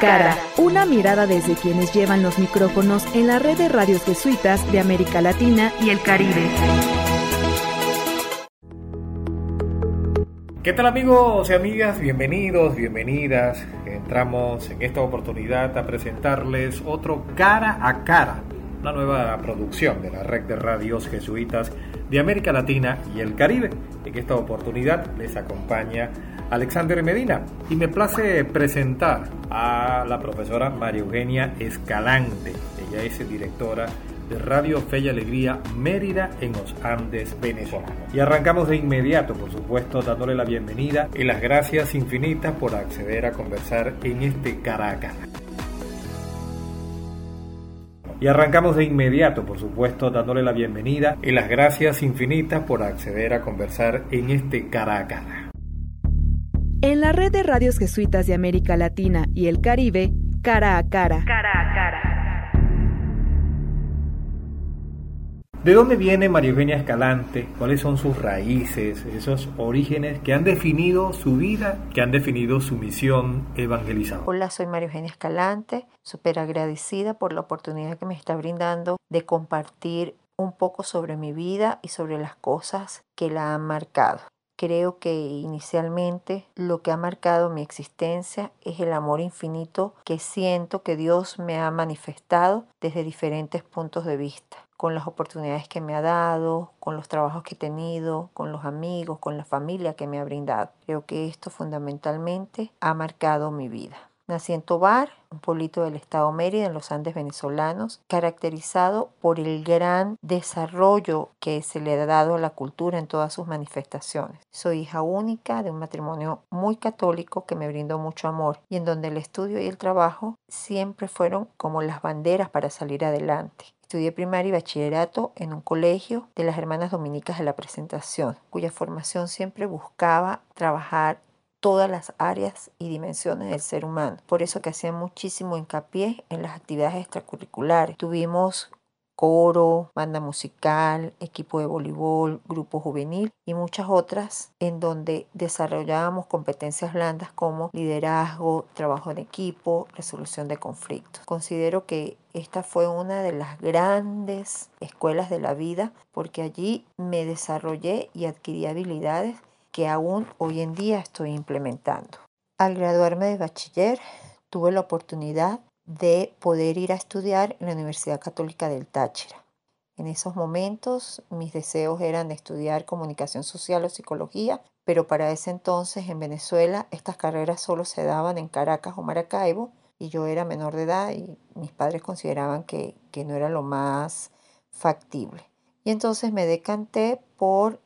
cara, una mirada desde quienes llevan los micrófonos en la red de radios jesuitas de América Latina y el Caribe. ¿Qué tal amigos y amigas? Bienvenidos, bienvenidas. Entramos en esta oportunidad a presentarles otro cara a cara, una nueva producción de la red de radios jesuitas de América Latina y el Caribe. En esta oportunidad les acompaña Alexander Medina y me place presentar a la profesora María Eugenia Escalante. Ella es directora de Radio Fe y Alegría Mérida en los Andes venezolanos. Y arrancamos de inmediato, por supuesto, dándole la bienvenida y las gracias infinitas por acceder a conversar en este cara a cara. Y arrancamos de inmediato, por supuesto, dándole la bienvenida y las gracias infinitas por acceder a conversar en este cara a cara. En la red de radios jesuitas de América Latina y el Caribe, cara a cara. Cara ¿De dónde viene María Eugenia Escalante? ¿Cuáles son sus raíces, esos orígenes que han definido su vida, que han definido su misión evangelizadora? Hola, soy María Eugenia Escalante, súper agradecida por la oportunidad que me está brindando de compartir un poco sobre mi vida y sobre las cosas que la han marcado. Creo que inicialmente lo que ha marcado mi existencia es el amor infinito que siento que Dios me ha manifestado desde diferentes puntos de vista con las oportunidades que me ha dado, con los trabajos que he tenido, con los amigos, con la familia que me ha brindado. Creo que esto fundamentalmente ha marcado mi vida. Nací en Tobar, un pueblito del estado Mérida, en los Andes venezolanos, caracterizado por el gran desarrollo que se le ha dado a la cultura en todas sus manifestaciones. Soy hija única de un matrimonio muy católico que me brindó mucho amor y en donde el estudio y el trabajo siempre fueron como las banderas para salir adelante. Estudié primaria y bachillerato en un colegio de las Hermanas Dominicas de la Presentación, cuya formación siempre buscaba trabajar todas las áreas y dimensiones del ser humano. Por eso que hacía muchísimo hincapié en las actividades extracurriculares. Tuvimos coro, banda musical, equipo de voleibol, grupo juvenil y muchas otras en donde desarrollábamos competencias blandas como liderazgo, trabajo en equipo, resolución de conflictos. Considero que esta fue una de las grandes escuelas de la vida porque allí me desarrollé y adquirí habilidades que aún hoy en día estoy implementando. Al graduarme de bachiller, tuve la oportunidad de poder ir a estudiar en la Universidad Católica del Táchira. En esos momentos mis deseos eran estudiar comunicación social o psicología, pero para ese entonces en Venezuela estas carreras solo se daban en Caracas o Maracaibo y yo era menor de edad y mis padres consideraban que, que no era lo más factible. Y entonces me decanté por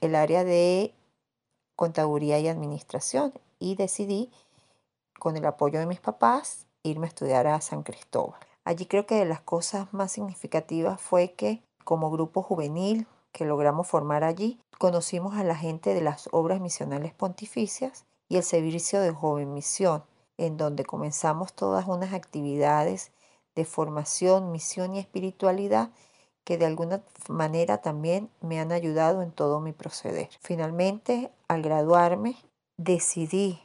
el área de contaduría y administración y decidí, con el apoyo de mis papás, irme a estudiar a San Cristóbal. Allí creo que de las cosas más significativas fue que como grupo juvenil que logramos formar allí, conocimos a la gente de las obras misionales pontificias y el servicio de joven misión, en donde comenzamos todas unas actividades de formación, misión y espiritualidad que de alguna manera también me han ayudado en todo mi proceder. Finalmente, al graduarme, decidí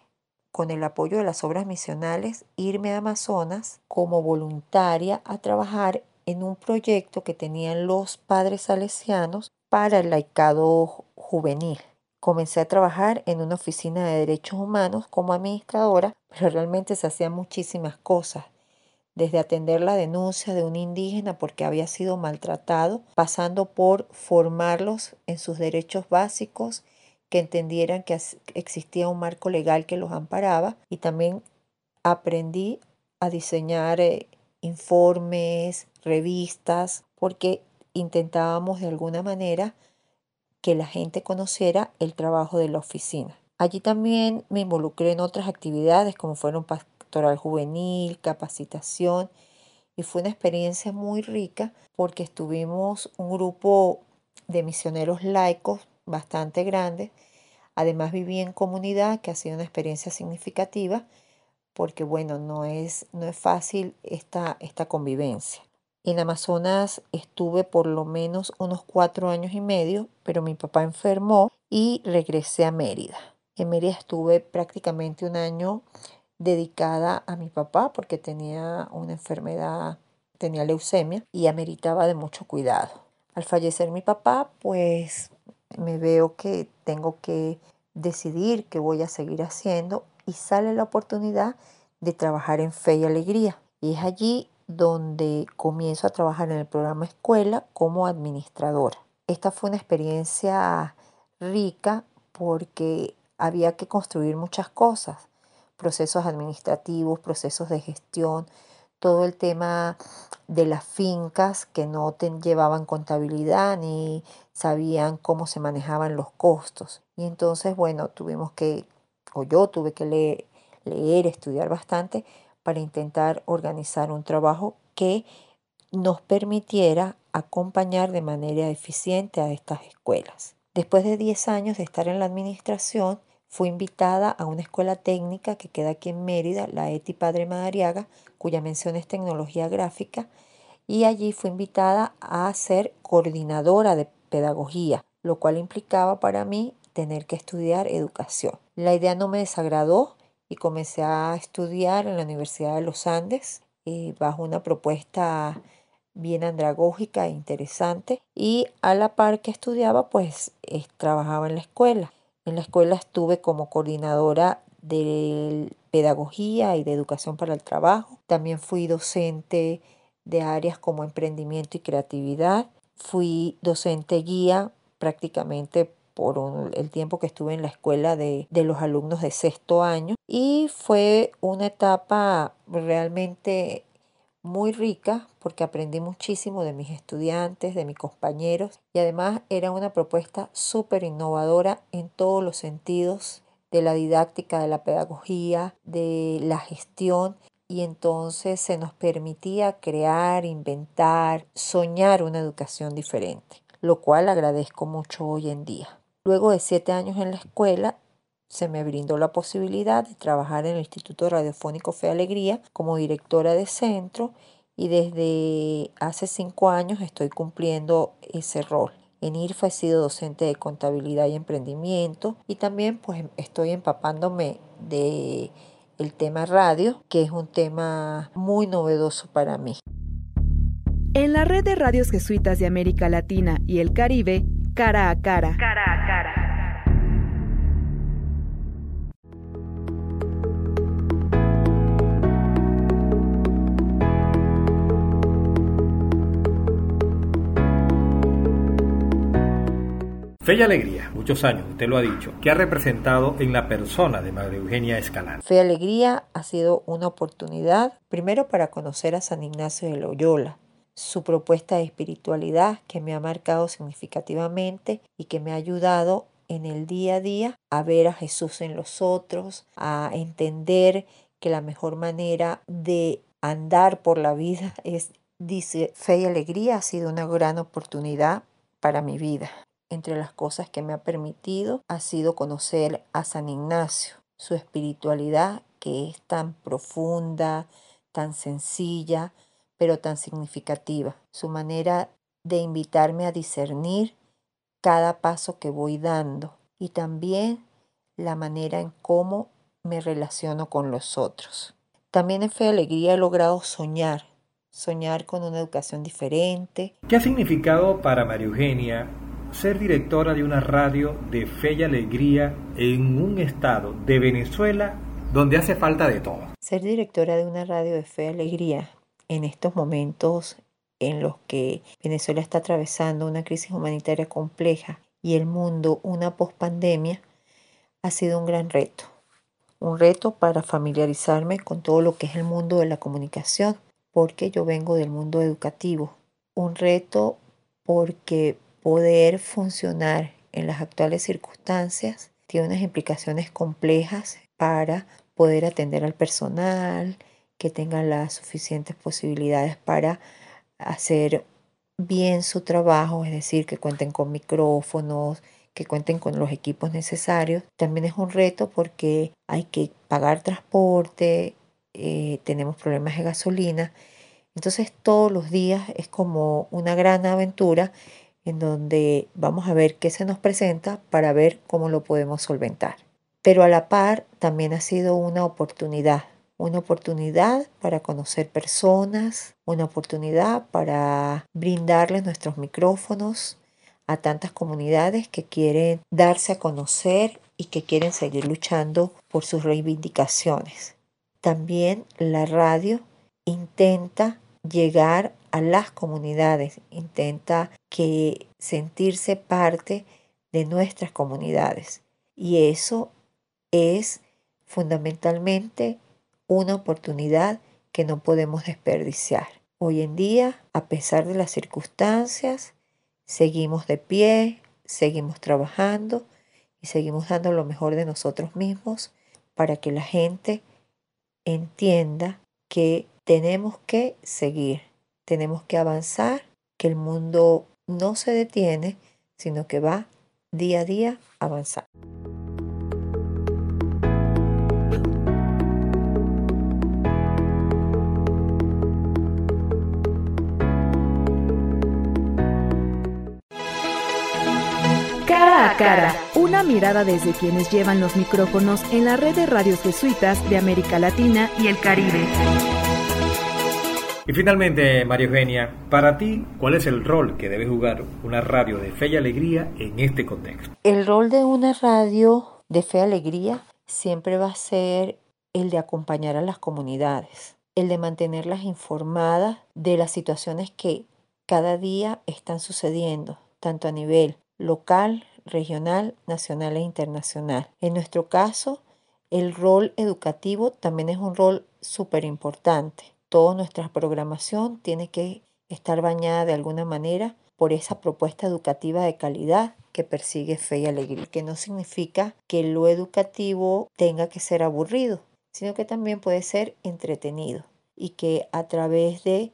con el apoyo de las obras misionales, irme a Amazonas como voluntaria a trabajar en un proyecto que tenían los padres salesianos para el laicado juvenil. Comencé a trabajar en una oficina de derechos humanos como administradora, pero realmente se hacían muchísimas cosas, desde atender la denuncia de un indígena porque había sido maltratado, pasando por formarlos en sus derechos básicos que entendieran que existía un marco legal que los amparaba y también aprendí a diseñar eh, informes, revistas, porque intentábamos de alguna manera que la gente conociera el trabajo de la oficina. Allí también me involucré en otras actividades como fueron pastoral juvenil, capacitación y fue una experiencia muy rica porque estuvimos un grupo de misioneros laicos bastante grande. Además viví en comunidad, que ha sido una experiencia significativa, porque bueno, no es, no es fácil esta, esta convivencia. En Amazonas estuve por lo menos unos cuatro años y medio, pero mi papá enfermó y regresé a Mérida. En Mérida estuve prácticamente un año dedicada a mi papá porque tenía una enfermedad, tenía leucemia y ameritaba de mucho cuidado. Al fallecer mi papá, pues me veo que tengo que decidir qué voy a seguir haciendo y sale la oportunidad de trabajar en Fe y Alegría. Y es allí donde comienzo a trabajar en el programa escuela como administradora. Esta fue una experiencia rica porque había que construir muchas cosas, procesos administrativos, procesos de gestión, todo el tema de las fincas que no te llevaban contabilidad ni sabían cómo se manejaban los costos. Y entonces, bueno, tuvimos que, o yo tuve que leer, leer estudiar bastante para intentar organizar un trabajo que nos permitiera acompañar de manera eficiente a estas escuelas. Después de 10 años de estar en la administración, fui invitada a una escuela técnica que queda aquí en Mérida, la ETI Padre Madariaga, cuya mención es tecnología gráfica, y allí fui invitada a ser coordinadora de pedagogía, lo cual implicaba para mí tener que estudiar educación. La idea no me desagradó y comencé a estudiar en la Universidad de los Andes eh, bajo una propuesta bien andragógica e interesante y a la par que estudiaba pues trabajaba en la escuela. En la escuela estuve como coordinadora de pedagogía y de educación para el trabajo. También fui docente de áreas como emprendimiento y creatividad. Fui docente guía prácticamente por el tiempo que estuve en la escuela de, de, los alumnos de sexto año y fue una etapa realmente muy rica porque aprendí muchísimo de mis estudiantes, de mis compañeros y además era una propuesta súper innovadora en todos los sentidos de la didáctica, de la pedagogía, de la gestión y entonces se nos permitía crear, inventar, soñar una educación diferente, lo cual agradezco mucho hoy en día. Luego de siete años en la escuela, se me brindó la posibilidad de trabajar en el Instituto Radiofónico Fe Alegría como directora de centro y desde hace cinco años estoy cumpliendo ese rol. En IRFA he sido docente de contabilidad y emprendimiento y también pues estoy empapándome de el tema radio, que es un tema muy novedoso para mí. En la red de radios jesuitas de América Latina y el Caribe, cara a cara. Cara a cara. Fe y Alegría, muchos años, usted lo ha dicho, ¿qué ha representado en la persona de Madre Eugenia Escalante? Fe y Alegría ha sido una oportunidad, primero para conocer a San Ignacio de Loyola, su propuesta de espiritualidad que me ha marcado significativamente y que me ha ayudado en el día a día a ver a Jesús en los otros, a entender que la mejor manera de andar por la vida es, dice, fe y alegría ha sido una gran oportunidad para mi vida. Entre las cosas que me ha permitido ha sido conocer a San Ignacio, su espiritualidad que es tan profunda, tan sencilla, pero tan significativa, su manera de invitarme a discernir cada paso que voy dando y también la manera en cómo me relaciono con los otros. También en Fe y Alegría he logrado soñar, soñar con una educación diferente. ¿Qué ha significado para María Eugenia ser directora de una radio de fe y alegría en un estado de Venezuela donde hace falta de todo. Ser directora de una radio de fe y alegría en estos momentos en los que Venezuela está atravesando una crisis humanitaria compleja y el mundo una pospandemia ha sido un gran reto. Un reto para familiarizarme con todo lo que es el mundo de la comunicación, porque yo vengo del mundo educativo. Un reto porque poder funcionar en las actuales circunstancias tiene unas implicaciones complejas para poder atender al personal, que tengan las suficientes posibilidades para hacer bien su trabajo, es decir, que cuenten con micrófonos, que cuenten con los equipos necesarios. También es un reto porque hay que pagar transporte, eh, tenemos problemas de gasolina. Entonces todos los días es como una gran aventura en donde vamos a ver qué se nos presenta para ver cómo lo podemos solventar. pero a la par también ha sido una oportunidad, una oportunidad para conocer personas, una oportunidad para brindarles nuestros micrófonos a tantas comunidades que quieren darse a conocer y que quieren seguir luchando por sus reivindicaciones. También la radio intenta llegar a las comunidades, intenta que sentirse parte de nuestras comunidades. Y eso es fundamentalmente una oportunidad que no podemos desperdiciar. Hoy en día, a pesar de las circunstancias, seguimos de pie, seguimos trabajando y seguimos dando lo mejor de nosotros mismos para que la gente entienda que tenemos que seguir, tenemos que avanzar, que el mundo no se detiene, sino que va día a día avanzando. Cara a cara, una mirada desde quienes llevan los micrófonos en la red de radios jesuitas de América Latina y el Caribe. Y finalmente, María Eugenia, para ti, ¿cuál es el rol que debe jugar una radio de fe y alegría en este contexto? El rol de una radio de fe y alegría siempre va a ser el de acompañar a las comunidades, el de mantenerlas informadas de las situaciones que cada día están sucediendo, tanto a nivel local, regional, nacional e internacional. En nuestro caso, el rol educativo también es un rol súper importante. Toda nuestra programación tiene que estar bañada de alguna manera por esa propuesta educativa de calidad que persigue fe y alegría, que no significa que lo educativo tenga que ser aburrido, sino que también puede ser entretenido y que a través de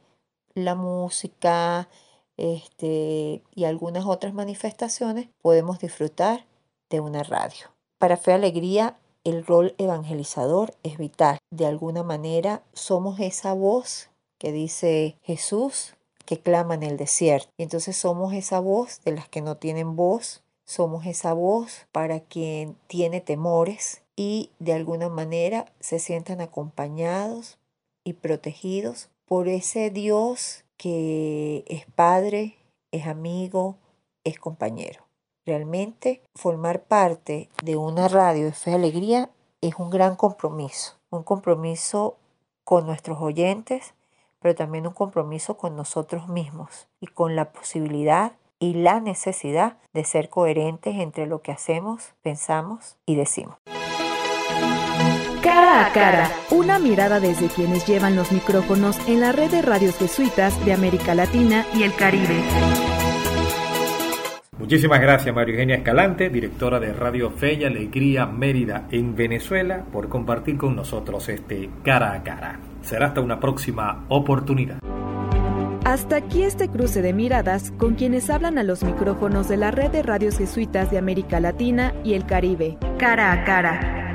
la música, este, y algunas otras manifestaciones, podemos disfrutar de una radio. Para Fe Alegría, el rol evangelizador es vital. De alguna manera, somos esa voz que dice Jesús que clama en el desierto. Entonces somos esa voz de las que no tienen voz, somos esa voz para quien tiene temores y de alguna manera se sientan acompañados y protegidos por ese Dios que es padre, es amigo, es compañero. Realmente formar parte de una radio de fe y alegría es un gran compromiso, un compromiso con nuestros oyentes, pero también un compromiso con nosotros mismos y con la posibilidad y la necesidad de ser coherentes entre lo que hacemos, pensamos y decimos. Cara a cara, una mirada desde quienes llevan los micrófonos en la red de radios jesuitas de América Latina y el Caribe. Muchísimas gracias María Eugenia Escalante, directora de Radio Fe y Alegría Mérida en Venezuela, por compartir con nosotros este cara a cara. Será hasta una próxima oportunidad. Hasta aquí este cruce de miradas con quienes hablan a los micrófonos de la red de radios jesuitas de América Latina y el Caribe. Cara a cara